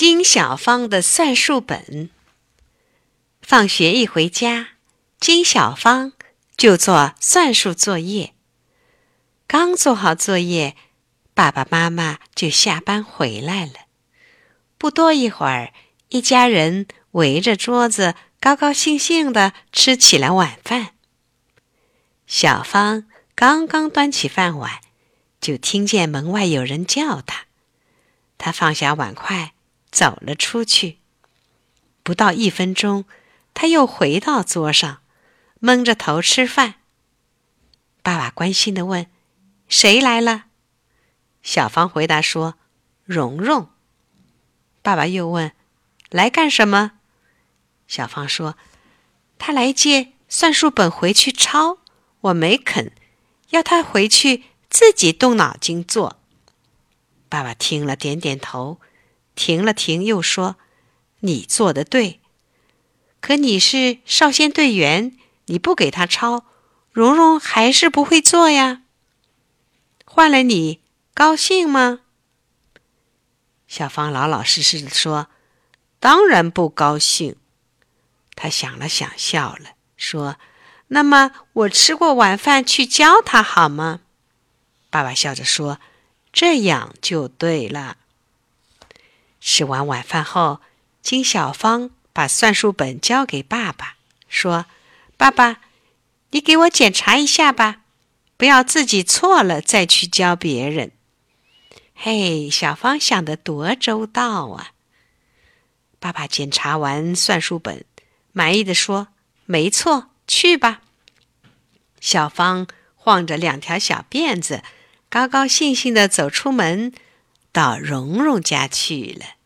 金小芳的算术本。放学一回家，金小芳就做算术作业。刚做好作业，爸爸妈妈就下班回来了。不多一会儿，一家人围着桌子，高高兴兴的吃起了晚饭。小芳刚刚端起饭碗，就听见门外有人叫她。她放下碗筷。走了出去，不到一分钟，他又回到桌上，蒙着头吃饭。爸爸关心的问：“谁来了？”小芳回答说：“蓉蓉。”爸爸又问：“来干什么？”小芳说：“他来借算术本回去抄，我没肯，要他回去自己动脑筋做。”爸爸听了，点点头。停了停，又说：“你做的对，可你是少先队员，你不给他抄，蓉蓉还是不会做呀。换了你，高兴吗？”小芳老老实实的说：“当然不高兴。”他想了想，笑了，说：“那么我吃过晚饭去教他好吗？”爸爸笑着说：“这样就对了。”吃完晚饭后，金小芳把算术本交给爸爸，说：“爸爸，你给我检查一下吧，不要自己错了再去教别人。”嘿，小芳想的多周到啊！爸爸检查完算术本，满意的说：“没错，去吧。”小芳晃着两条小辫子，高高兴兴的走出门。到蓉蓉家去了。